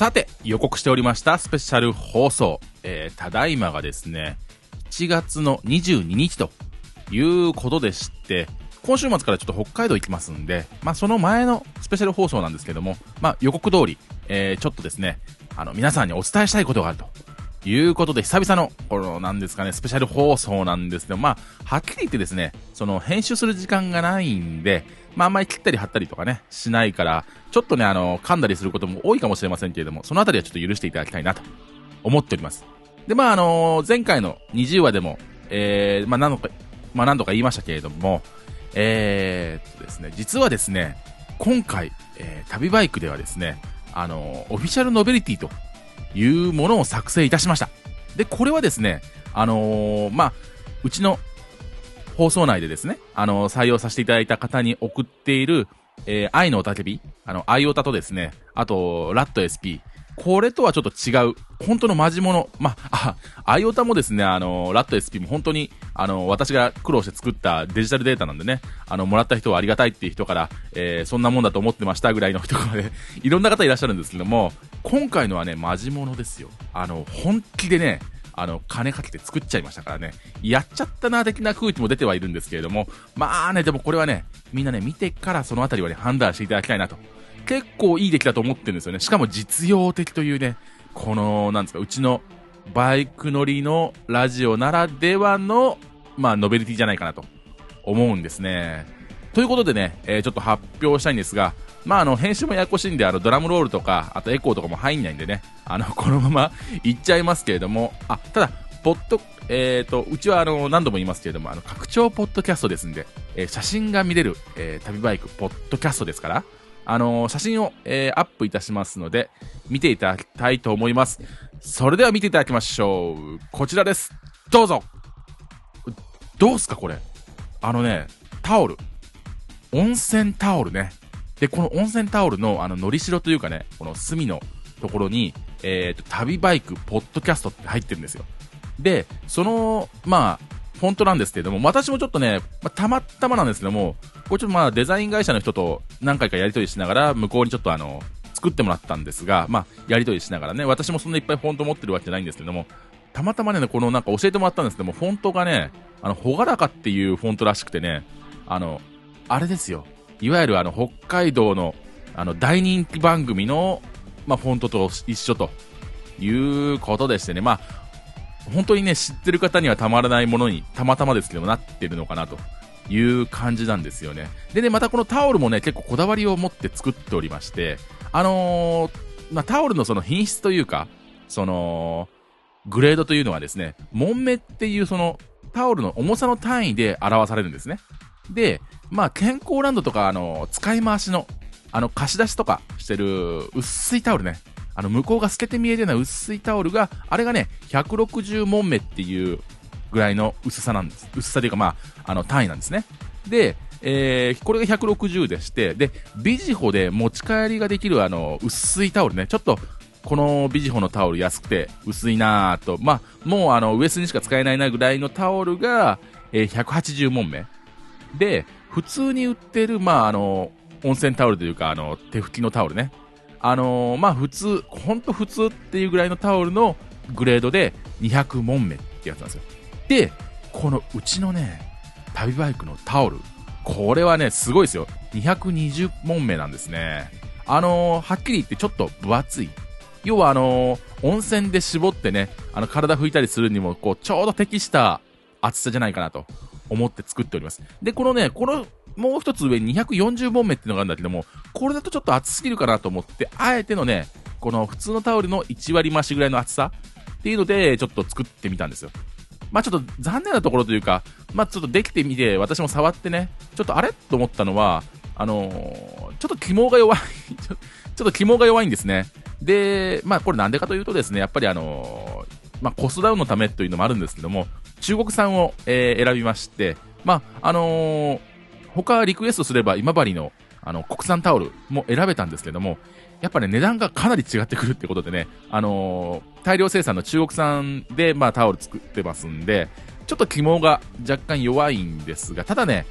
さて、予告しておりましたスペシャル放送。えー、ただいまがですね、1月の22日ということでして、今週末からちょっと北海道行きますんで、まあその前のスペシャル放送なんですけども、まあ予告通り、えー、ちょっとですね、あの皆さんにお伝えしたいことがあると。いうことで、久々の、この、なんですかね、スペシャル放送なんですけど、まあ、はっきり言ってですね、その、編集する時間がないんで、まあ、あんまり切ったり貼ったりとかね、しないから、ちょっとね、あの、噛んだりすることも多いかもしれませんけれども、そのあたりはちょっと許していただきたいなと思っております。で、まあ、あの、前回の20話でも、えー、まあ、何度か、まあ、何度か言いましたけれども、えー、っとですね、実はですね、今回、えー、旅バイクではですね、あの、オフィシャルノベリティというものを作成いたしました。で、これはですね、あのー、まあ、うちの放送内でですね、あの、採用させていただいた方に送っている、えー、愛のおたけび、あの、愛オタとですね、あと、ラット SP、これとはちょっと違う、本当のマジモノ。まあ、アイオタもですね、あの、ラット SP も本当に、あの、私が苦労して作ったデジタルデータなんでね、あの、もらった人はありがたいっていう人から、えー、そんなもんだと思ってましたぐらいの人からね、いろんな方いらっしゃるんですけども、今回のはね、マジモノですよ。あの、本気でね、あの、金かけて作っちゃいましたからね、やっちゃったな、的な空気も出てはいるんですけれども、まあね、でもこれはね、みんなね、見てからそのあたりはね、判断していただきたいなと。結構いい出来だと思ってるんですよね。しかも実用的というね、この、なんですか、うちのバイク乗りのラジオならではの、まあ、ノベルティじゃないかなと思うんですね。ということでね、えー、ちょっと発表したいんですが、まあ、あの、編集もややこしいんで、あの、ドラムロールとか、あとエコーとかも入んないんでね、あの、このまま いっちゃいますけれども、あ、ただ、ポッド、えっ、ー、と、うちはあの、何度も言いますけれども、あの、拡張ポッドキャストですんで、えー、写真が見れる、えー、旅バイクポッドキャストですから、あのー、写真を、え、アップいたしますので、見ていただきたいと思います。それでは見ていただきましょう。こちらです。どうぞどうすかこれ。あのね、タオル。温泉タオルね。で、この温泉タオルの、あの、のりしろというかね、この隅のところに、えっ、ー、と、旅バイク、ポッドキャストって入ってるんですよ。で、その、まあ、フォントなんですけれども、私もちょっとね、まあ、たまたまなんですけども、これちょっとまあデザイン会社の人と何回かやり取りしながら、向こうにちょっとあの、作ってもらったんですが、まあ、やり取りしながらね、私もそんないっぱいフォント持ってるわけじゃないんですけども、たまたまね、このなんか教えてもらったんですけども、フォントがね、あの、ほがらかっていうフォントらしくてね、あの、あれですよ。いわゆるあの、北海道の、あの、大人気番組の、まあ、フォントと一緒ということでしてね、まあ、本当にね、知ってる方にはたまらないものに、たまたまですけどなってるのかなという感じなんですよね。でね、またこのタオルもね、結構こだわりを持って作っておりまして、あのー、まあ、タオルのその品質というか、その、グレードというのはですね、モンメっていうその、タオルの重さの単位で表されるんですね。で、まあ、健康ランドとか、あの、使い回しの、あの、貸し出しとかしてる薄いタオルね。あの、向こうが透けて見えるような薄いタオルが、あれがね、160門目っていうぐらいの薄さなんです。薄さというか、まあ、あの、単位なんですね。で、えー、これが160でして、で、ビジホで持ち帰りができるあの、薄いタオルね、ちょっと、このビジホのタオル安くて薄いなぁと、まあ、もうあの、ウエスにしか使えないなぐらいのタオルが、えー、180門目。で、普通に売ってる、まあ、あの、温泉タオルというか、あの、手拭きのタオルね。あのー、まあ普通、ほんと普通っていうぐらいのタオルのグレードで200門目ってやつなんですよ。で、このうちのね、旅バイクのタオル、これはね、すごいですよ。220門目なんですね。あのー、はっきり言ってちょっと分厚い。要はあのー、温泉で絞ってね、あの体拭いたりするにも、こう、ちょうど適した厚さじゃないかなと思って作っております。で、このね、このもう一つ上に240本目っていうのがあるんだけども、これだとちょっと厚すぎるかなと思って、あえてのね、この普通のタオルの1割増しぐらいの厚さっていうので、ちょっと作ってみたんですよ。まあちょっと残念なところというか、まあちょっとできてみて、私も触ってね、ちょっとあれと思ったのは、あのー、ちょっと肝が弱いちょ、ちょっと肝が弱いんですね。で、まあこれなんでかというとですね、やっぱりあのー、まあコスダウンのためというのもあるんですけども、中国産を、えー、選びまして、まああのー他リクエストすれば今治のあの国産タオルも選べたんですけども、やっぱね、値段がかなり違ってくるってことでね、あのー、大量生産の中国産で、まあ、タオル作ってますんで、ちょっと肝が若干弱いんですが、ただね、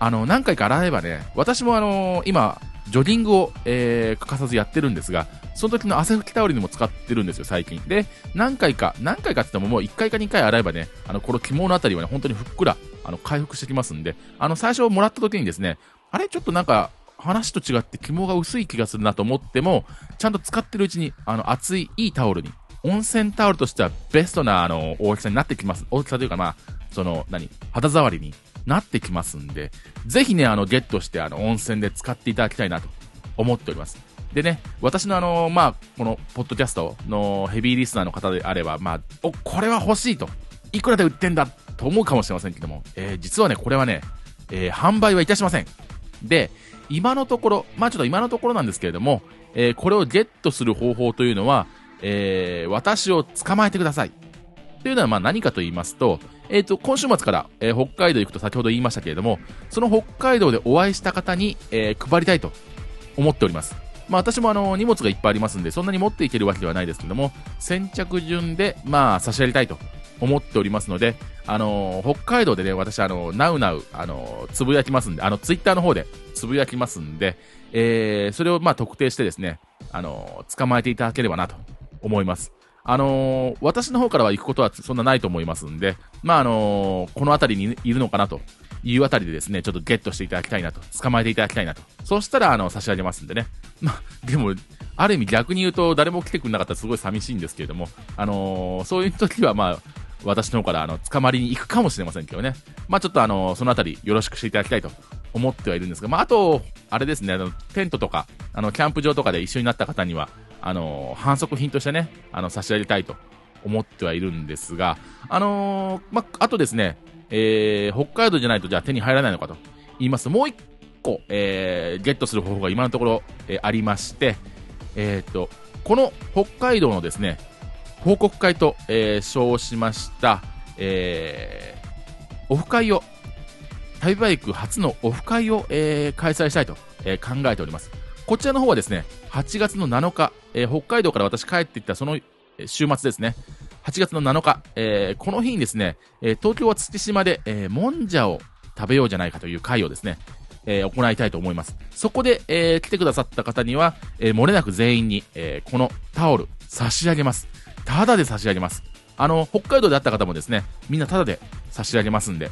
あの、何回か洗えばね、私もあのー、今、ジョギングを、えー、欠かさずやってるんですが、その時の汗拭きタオルにも使ってるんですよ、最近。で、何回か、何回かって言ってももう1回か2回洗えばね、あの、この肝のあたりはね、本当にふっくら、あの、回復してきますんで、あの、最初もらった時にですね、あれ？ちょっとなんか、話と違って肝が薄い気がするなと思っても、ちゃんと使ってるうちに、あの、熱い、いいタオルに、温泉タオルとしてはベストな、あの、大きさになってきます。大きさというか、まあ、その、何、肌触りになってきますんで、ぜひね、あの、ゲットして、あの、温泉で使っていただきたいなと思っております。でね、私のあの、まあ、この、ポッドキャストのヘビーリスナーの方であれば、まあ、お、これは欲しいと。いくらで売ってんだと思うかもしれませんけども、えー、実はね、これはね、えー、販売はいたしません。で、今のところ、まあちょっと今のところなんですけれども、えー、これをゲットする方法というのは、えー、私を捕まえてください。というのはまあ何かと言いますと、えっ、と、今週末から、えー、北海道行くと先ほど言いましたけれども、その北海道でお会いした方に、えー、配りたいと思っております。まあ私もあの、荷物がいっぱいありますんで、そんなに持っていけるわけではないですけども、先着順で、まあ差し上げたいと思っておりますので、あのー、北海道でね、私、あのー、ナウナウ、あの、つぶやきますんで、あの、ツイッターの方でつぶやきますんで、えー、それをまあ特定してですね、あの捕まえていただければなと思います。あの私の方からは行くことはそんなないと思いますんで、まあ、あのこの辺りにいるのかなというあたりでですね、ちょっとゲットしていただきたいなと、捕まえていただきたいなと。そしたら、あの、差し上げますんでね。まあ、でも、ある意味逆に言うと、誰も来てくれなかったらすごい寂しいんですけれども、あのー、そういう時は、まあ、私の方からあの捕まりに行くかもしれませんけどね、まあ、ちょっとあのそのあたりよろしくしていただきたいと思ってはいるんですが、まあ、あと、あれですね、あのテントとかあのキャンプ場とかで一緒になった方にはあの反則品としてねあの差し上げたいと思ってはいるんですが、あのー、まあ、とですね、えー、北海道じゃないとじゃあ手に入らないのかと言いますと、もう1個、えー、ゲットする方法が今のところ、えー、ありまして、えー、と、この北海道のですね、報告会と、えー、称しました、えー、オフ会を、旅バイク初のオフ会を、えー、開催したいと、えー、考えております。こちらの方はですね、8月の7日、えー、北海道から私帰っていったその週末ですね、8月の7日、えー、この日にですね、えー、東京は月島で、えー、もんじゃを食べようじゃないかという会をですね、えー、行いたいと思います。そこで、えー、来てくださった方には、えー、漏れなく全員に、えー、このタオル差し上げます。ただで差し上げます。あの、北海道であった方もですね、みんなただで差し上げますんで、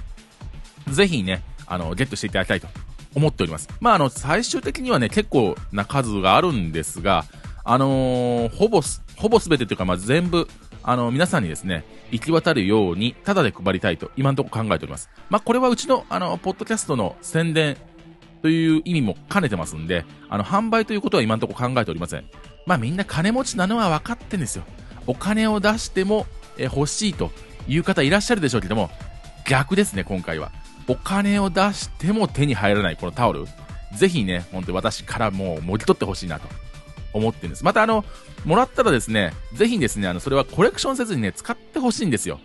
ぜひね、あの、ゲットしていただきたいと思っております。まあ、あの、最終的にはね、結構な数があるんですが、あのー、ほぼ、ほぼ全てというか、まあ、全部、あの、皆さんにですね、行き渡るように、ただで配りたいと、今のところ考えております。まあ、これはうちの、あの、ポッドキャストの宣伝という意味も兼ねてますんで、あの、販売ということは今のところ考えておりません。まあ、みんな金持ちなのは分かってんですよ。お金を出しても、え欲しいという方いらっしゃるでしょうけども、逆ですね、今回は。お金を出しても手に入らないこのタオル、ぜひね、本当に私からもうもぎ取ってほしいなと思ってるんです。またあの、もらったらですね、ぜひですね、あの、それはコレクションせずにね、使ってほしいんですよ。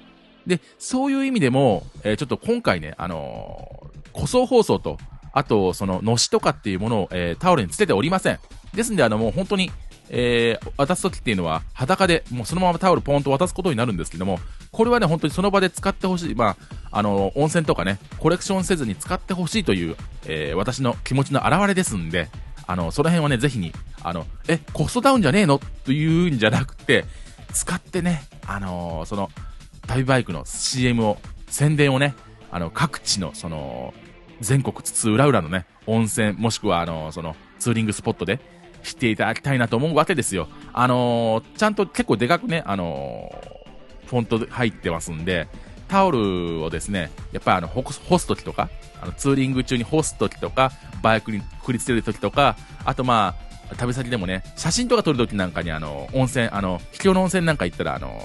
で、そういう意味でも、えー、ちょっと今回ね、あのー、塗装包装と、あと、その、のしとかっていうものを、えー、タオルにつけておりません。ですんで、あの、もう本当に、えー、渡す時っていうのは裸でもうそのままタオルポンと渡すことになるんですけども、これはね、本当にその場で使ってほしい、まあ、あの、温泉とかね、コレクションせずに使ってほしいという、えー、私の気持ちの表れですんで、あの、その辺はね、ぜひに、あの、え、コストダウンじゃねえの？というんじゃなくて、使ってね、あのー、その、旅バイクの CM を、宣伝をね、あの、各地の、その、全国津々浦々のね、温泉、もしくは、あの、その、ツーリングスポットで、していただきたいなと思うわけですよ。あのー、ちゃんと結構でかくね、あのー、フォント入ってますんで、タオルをですね、やっぱりあの、干すときとか、あの、ツーリング中に干すときとか、バイクにくりつけるときとか、あとまあ、旅先でもね、写真とか撮るときなんかにあの、温泉、あの、秘境の温泉なんか行ったらあの、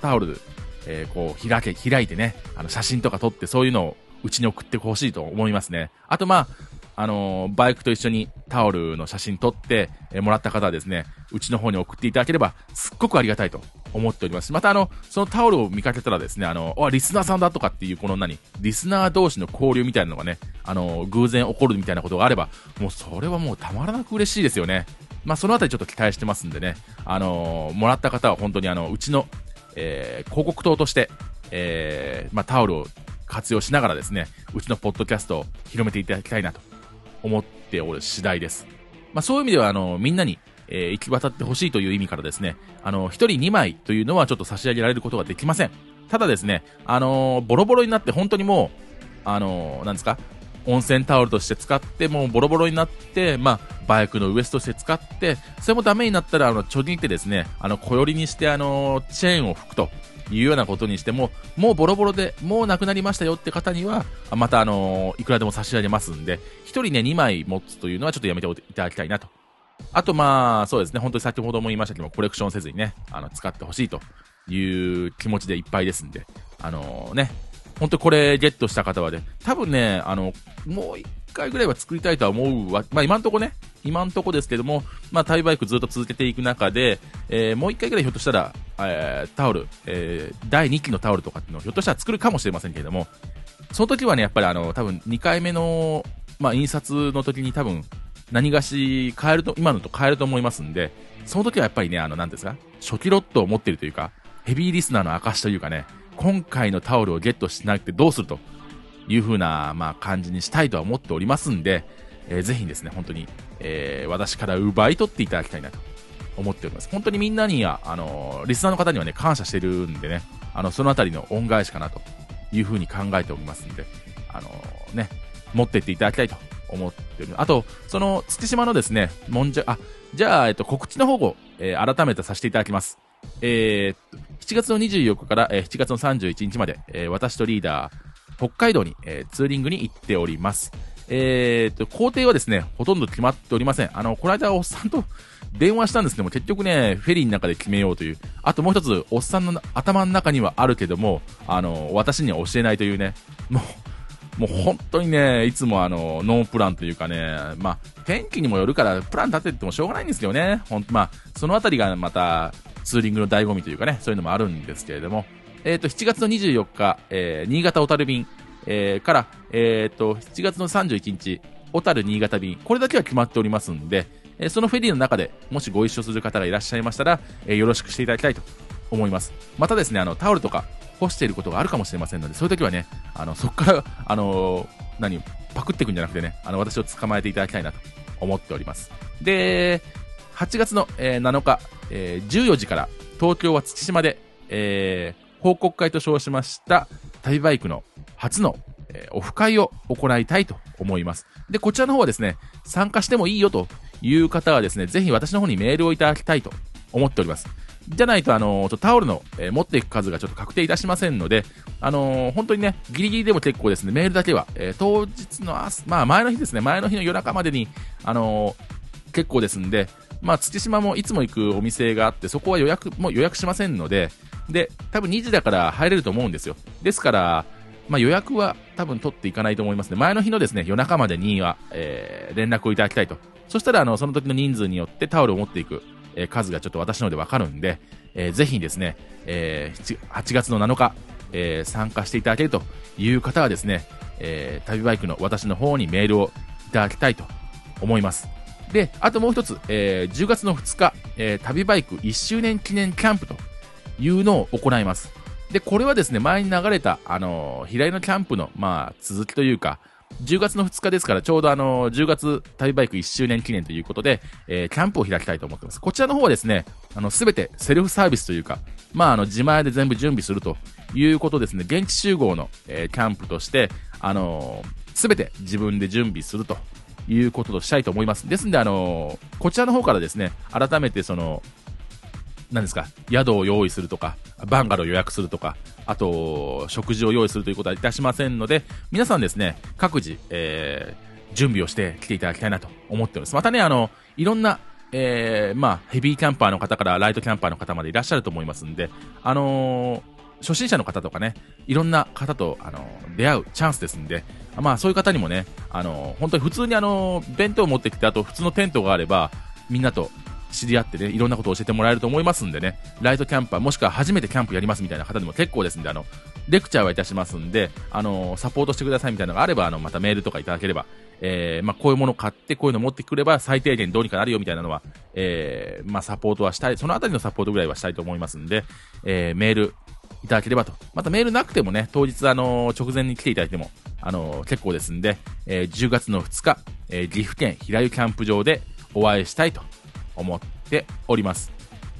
タオル、えー、こう、開け、開いてね、あの、写真とか撮ってそういうのをうちに送ってほしいと思いますね。あとまあ、あの、バイクと一緒にタオルの写真撮って、え、もらった方はですね、うちの方に送っていただければ、すっごくありがたいと思っております。またあの、そのタオルを見かけたらですね、あの、あ、リスナーさんだとかっていうこの何、リスナー同士の交流みたいなのがね、あの、偶然起こるみたいなことがあれば、もうそれはもうたまらなく嬉しいですよね。まあ、そのあたりちょっと期待してますんでね、あのもらった方は本当にあの、うちの、え広告塔として、えまあ、タオルを活用しながらですね、うちのポッドキャストを広めていただきたいなと思っておる次第です。まあ、そういう意味では、あの、みんなに、えー、行き渡ってほしいという意味からですね、あの、一人2枚というのはちょっと差し上げられることができません。ただですね、あのー、ボロボロになって本当にもう、あのー、なんですか、温泉タオルとして使って、もうボロボロになって、まあ、バイクのウエストとして使って、それもダメになったら、あの、ちょぎってですね、あの、小寄りにして、あの、チェーンを吹くと。いうようなことにしても、もうボロボロで、もうなくなりましたよって方には、またあのいくらでも差し上げますんで、1人ね、2枚持つというのはちょっとやめていただきたいなと。あとまあ、そうですね、本当に先ほども言いましたけども、コレクションせずにね、あの、使ってほしいという気持ちでいっぱいですんで、あのー、ね、本当これゲットした方はね、多分ね、あの、もう回ぐらいは作りたいとは思うわ、まあ今んとこね、今んとこですけども、まあタイバイクずっと続けていく中で、えー、もう一回ぐらいひょっとしたら、えー、タオル、えー、第2期のタオルとかっていうのをひょっとしたら作るかもしれませんけれども、その時はね、やっぱりあの、多分2回目の、まあ印刷の時に多分、何がし変えると、今のと変えると思いますんで、その時はやっぱりね、あの、なんですか、初期ロットを持ってるというか、ヘビーリスナーの証というかね、今回のタオルをゲットしなくてどうするという風な、まあ、感じにしたいとは思っておりますんで、えー、ぜひですね、本当に、えー、私から奪い取っていただきたいなと思っております。本当にみんなには、あのリスナーの方にはね、感謝してるんでね、あの、そのあたりの恩返しかなという風に考えておりますんで、あのね、持ってっていただきたいと思ってる。あと、その、月島のですね、もんじゃ、あ、じゃあ、えっと、告知の方を、えー、改めてさせていただきます。えー、7月の24日から、えー、7月の31日まで、えー、私とリーダー、北海道に、えー、ツーリングに行っております。えー、と、工程はですね、ほとんど決まっておりません。あの、この間おっさんと電話したんですけども、結局ね、フェリーの中で決めようという。あともう一つ、おっさんの頭の中にはあるけども、あの、私には教えないというね、もう、もう本当にね、いつもあの、ノープランというかね、まあ、天気にもよるから、プラン立ててもしょうがないんですけどね、ほんまあ、そのあたりがまた、ツーリングの醍醐味というかね、そういうのもあるんですけれども、え、ー、と、7月の24日、えー、新潟小樽便、えー、から、え、ー、と、7月の31日、小樽新潟便、これだけは決まっておりますんで、えー、そのフェリーの中で、もしご一緒する方がいらっしゃいましたら、えー、よろしくしていただきたいと思います。またですね、あの、タオルとか、干していることがあるかもしれませんので、そういう時はね、あの、そこから、あのー、何、パクっていくんじゃなくてね、あの、私を捕まえていただきたいなと思っております。で、8月の、えー、7日、えー、14時から、東京は月島で、えー、報告会と称しました、旅バイクの初の、えー、オフ会を行いたいと思います。で、こちらの方はですね、参加してもいいよという方はですね、ぜひ私の方にメールをいただきたいと思っております。じゃないと、あのー、ちょタオルの、えー、持っていく数がちょっと確定いたしませんので、あのー、本当にね、ギリギリでも結構ですね、メールだけは、え、当日の朝、まあ前の日ですね、前の日の夜中までに、あの結構ですんで、まあ月島もいつも行くお店があって、そこは予約、もう予約しませんので、で、多分2時だから入れると思うんですよ。ですから、まあ、予約は多分取っていかないと思いますね。前の日のですね、夜中までには、えー、連絡をいただきたいと。そしたら、あの、その時の人数によってタオルを持っていく、えー、数がちょっと私のでわかるんで、えー、ぜひですね、えー、8月の7日、えー、参加していただけるという方はですね、えー、旅バイクの私の方にメールをいただきたいと思います。で、あともう一つ、えー、10月の2日、えー、旅バイク1周年記念キャンプというのを行います。で、これはですね、前に流れた、あのー、平井のキャンプの、まあ、続きというか、10月の2日ですから、ちょうどあの、10月旅バイク1周年記念ということで、えー、キャンプを開きたいと思ってます。こちらの方はですね、あの、すべてセルフサービスというか、まあ、あの、自前で全部準備するということですね、現地集合の、えー、キャンプとして、あのす、べて自分で準備するということとしたいと思います。ですんで、あのこちらの方からですね、改めてその、何ですか、宿を用意するとか、バンガロー予約するとか、あと、食事を用意するということはいたしませんので、皆さんですね、各自、えー、準備をして来ていただきたいなと思っております。またね、あの、いろんな、えー、まあ、ヘビーキャンパーの方からライトキャンパーの方までいらっしゃると思いますんで、あのー、初心者の方とかね、いろんな方と、あの、出会うチャンスですんで、まあ、そういう方にもね、あの、本当に普通にあの弁当を持ってきて、あと普通のテントがあれば、みんなと知り合ってね、いろんなことを教えてもらえると思いますんでね、ライトキャンパー、もしくは初めてキャンプやりますみたいな方でも結構ですんで、あの、レクチャーはいたしますんで、あの、サポートしてくださいみたいなのがあれば、あの、またメールとかいただければ、えー、まあ、こういうもの買って、こういうの持ってくれば、最低限どうにかなるよみたいなのは、えー、まあ、サポートはしたい、そのあたりのサポートぐらいはしたいと思いますんで、えー、メールいただければと。またメールなくてもね、当日あの直前に来ていただいても、あの結構ですんで、えー、10月の2日、えー、岐阜県平湯キャンプ場でお会いしたいと思っております。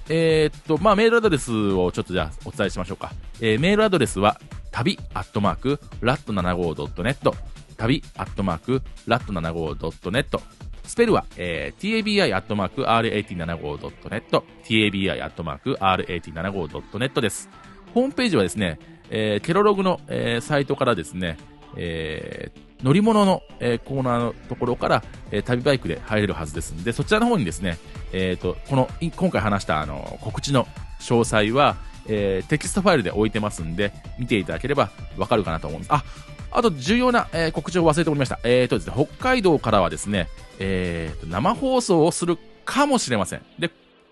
えー、っと、まあ、メールアドレスをちょっとじゃあお伝えしましょうか。えー、メールアドレスは、旅アットマーク、ラット 75.net、旅アットマーク、ラット 75.net、スペルは、えー、tabi アットマーク rat75.net、tabi アットマーク rat75.net です。ホームページはですね、えー、ケロログの、えー、サイトからですね、えー、乗り物の、えー、コーナーのところから、えー、旅バイクで入れるはずですんで、そちらの方にですね、えーと、この、今回話したあの告知の詳細は、えー、テキストファイルで置いてますんで、見ていただければわかるかなと思うんです。あ、あと重要な、えー、告知を忘れておりました。えーとですね、北海道からはですね、えーと、生放送をするかもしれません。で、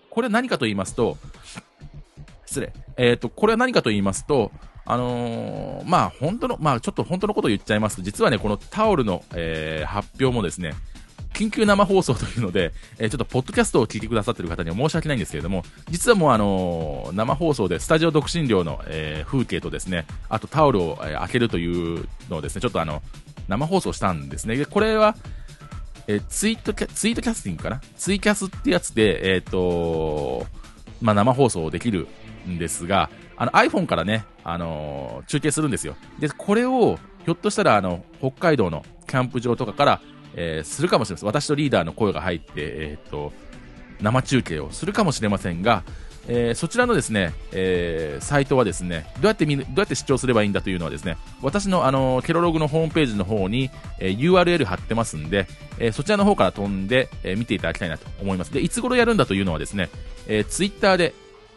これ何かと言いますと、失礼。えーと、これは何かと言いますと、あのー、まあ本当の、まあちょっと本当のことを言っちゃいますと、実はね、このタオルの、えー、発表もですね、緊急生放送というので、えー、ちょっとポッドキャストを聞いてくださってる方には申し訳ないんですけれども、実はもうあの、生放送でスタジオ独身寮の、え、風景とですね、あとタオルを、え、開けるというのをですね、ちょっとあの、生放送したんですね。で、これは、え、ツイートキャ、ツイートキャスティングかな？ツイキャスってやつで、えっ、とまあ、生放送できるんですが、あの iPhone からね、あのー、中継するんですよ。で、これを、ひょっとしたら、あの、北海道のキャンプ場とかから、えー、するかもしれません。私とリーダーの声が入って、えっ、と、生中継をするかもしれませんが、えー、そちらのですね、えー、サイトはですね、どうやって見どうやって視聴すればいいんだというのはですね、私のあの、ケロログのホームページの方に、えー、URL 貼ってますんで、えそちらの方から飛んで、え見ていただきたいなと思います。で、いつ頃やるんだというのはですね、えー、ツ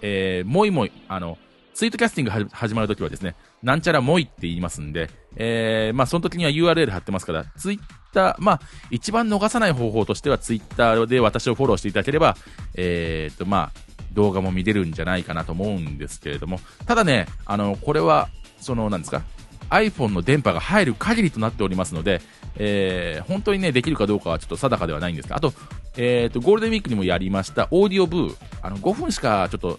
えーで、えもいもい、あの、ツイートキャスティング始まるときはですね、なんちゃらもいって言いますんで、えー、まあその時には URL 貼ってますから、ツイッター、まあ一番逃さない方法としてはツイッターで私をフォローしていただければ、えー、っとまあ動画も見れるんじゃないかなと思うんですけれども、ただね、あの、これは、その、なんですか、iPhone の電波が入る限りとなっておりますので、えー、本当にね、できるかどうかはちょっと定かではないんですが、あと、え、ー、と、ゴールデンウィークにもやりました、オーディオブー、あの、5分しかちょっと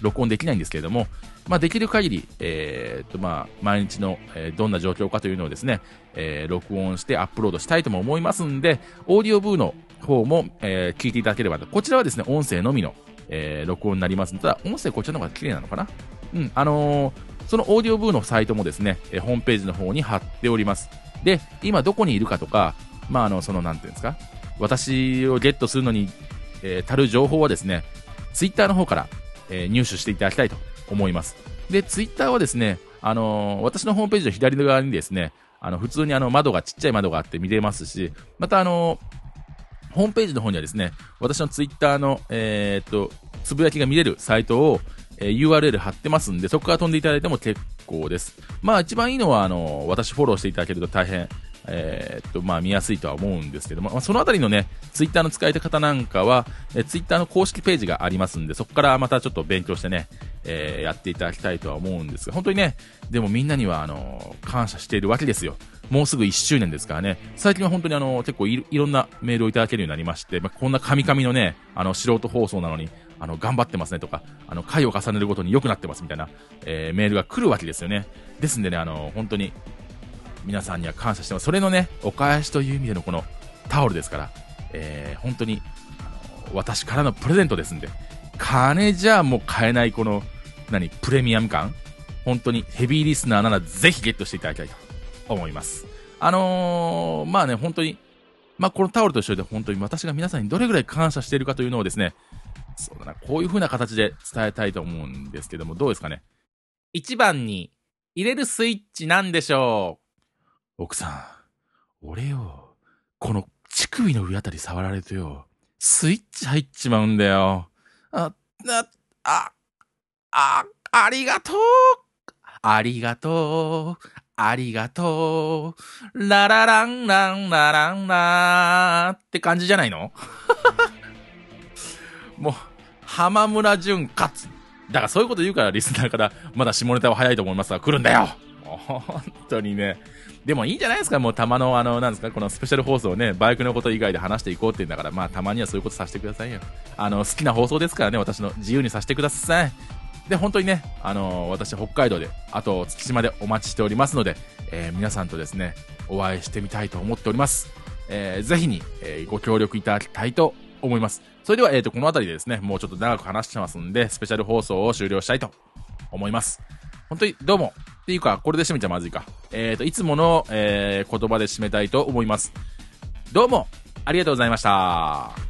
録音できないんですけれども、まあ、できる限り、えー、と、まあ、毎日の、えー、どんな状況かというのをですね、えー、録音してアップロードしたいとも思いますんで、オーディオブーの方も、え、聞いていただければと。こちらはですね、音声のみの、え、録音になりますただ、音声こちらの方が綺麗なのかなうん、あの、そのオーディオブーのサイトもですね、えー、ホームページの方に貼っております。で、今どこにいるかとか、まあ、あの、その、なんていうんですか、私をゲットするのに、えー、足る情報はですね、ツイッターの方から、えー、入手していただきたいと思います。で、ツイッターはですね、あのー、私のホームページの左側にですね、あの、普通にあの、窓が、ちっちゃい窓があって見れますし、またあの、ホームページの方にはですね、私のツイッターの、えー、っと、つぶやきが見れるサイトを、えー、URL 貼ってますんで、そこから飛んでいただいても結構です。まあ一番いいのは、あの、私フォローしていただけると大変、えー、っと、まあ見やすいとは思うんですけども、まあ、そのあたりのね、ツイッターの使い方なんかは、えツイッターの公式ページがありますんで、そこからまたちょっと勉強してね、えー、やっていただきたいとは思うんですが、本当にね、でもみんなには、あの、感謝しているわけですよ。もうすぐ1周年ですからね、最近は本当にあの、結構いろんなメールをいただけるようになりまして、まあ、こんなカミカミのね、あの、素人放送なのに、あの、頑張ってますねとか、あの、回を重ねるごとに良くなってますみたいな、えー、メールが来るわけですよね。ですんでね、あの、本当に、皆さんには感謝してます。それのね、お返しという意味でのこのタオルですから、えー、本当に、あの、私からのプレゼントですんで、金じゃもう買えないこの、何、プレミアム感本当にヘビーリスナーならぜひゲットしていただきたいと思います。あのー、まあね、本当に、まあこのタオルと一緒で本当に私が皆さんにどれぐらい感謝しているかというのをですね、そうだな、こういう風な形で伝えたいと思うんですけども、どうですかね？1番に入れるスイッチなんでしょう。奥さん、俺よ、この乳首の上あたり触られるとよ、スイッチ入っちまうんだよ。あ、な、あ、あ、ありがとう。ありがとう。ありがとう。ララランランラランラーって感じじゃないの？もう、浜村淳勝つ。だからそういうこと言うからリスナーからまだ下ネタは早いと思いますが来るんだよ本当にね。でもいいんじゃないですか？もうたまのあの、なんですか？このスペシャル放送をね、バイクのこと以外で話していこうって言うんだから、まあたまにはそういうことさせてくださいよ。あの、好きな放送ですからね、私の自由にさせてください。で、本当にね、あの私北海道で、あと月島でお待ちしておりますので、えー、皆さんとですね、お会いしてみたいと思っております。えー、ぜひに、えー、ご協力いただきたいと思います。それでは、えっ、と、この辺りでですね、もうちょっと長く話してますんで、スペシャル放送を終了したいと思います。本当に、どうも。っていうか、これで締めちゃまずいか。えっ、と、いつもの、えー言葉で締めたいと思います。どうも、ありがとうございました。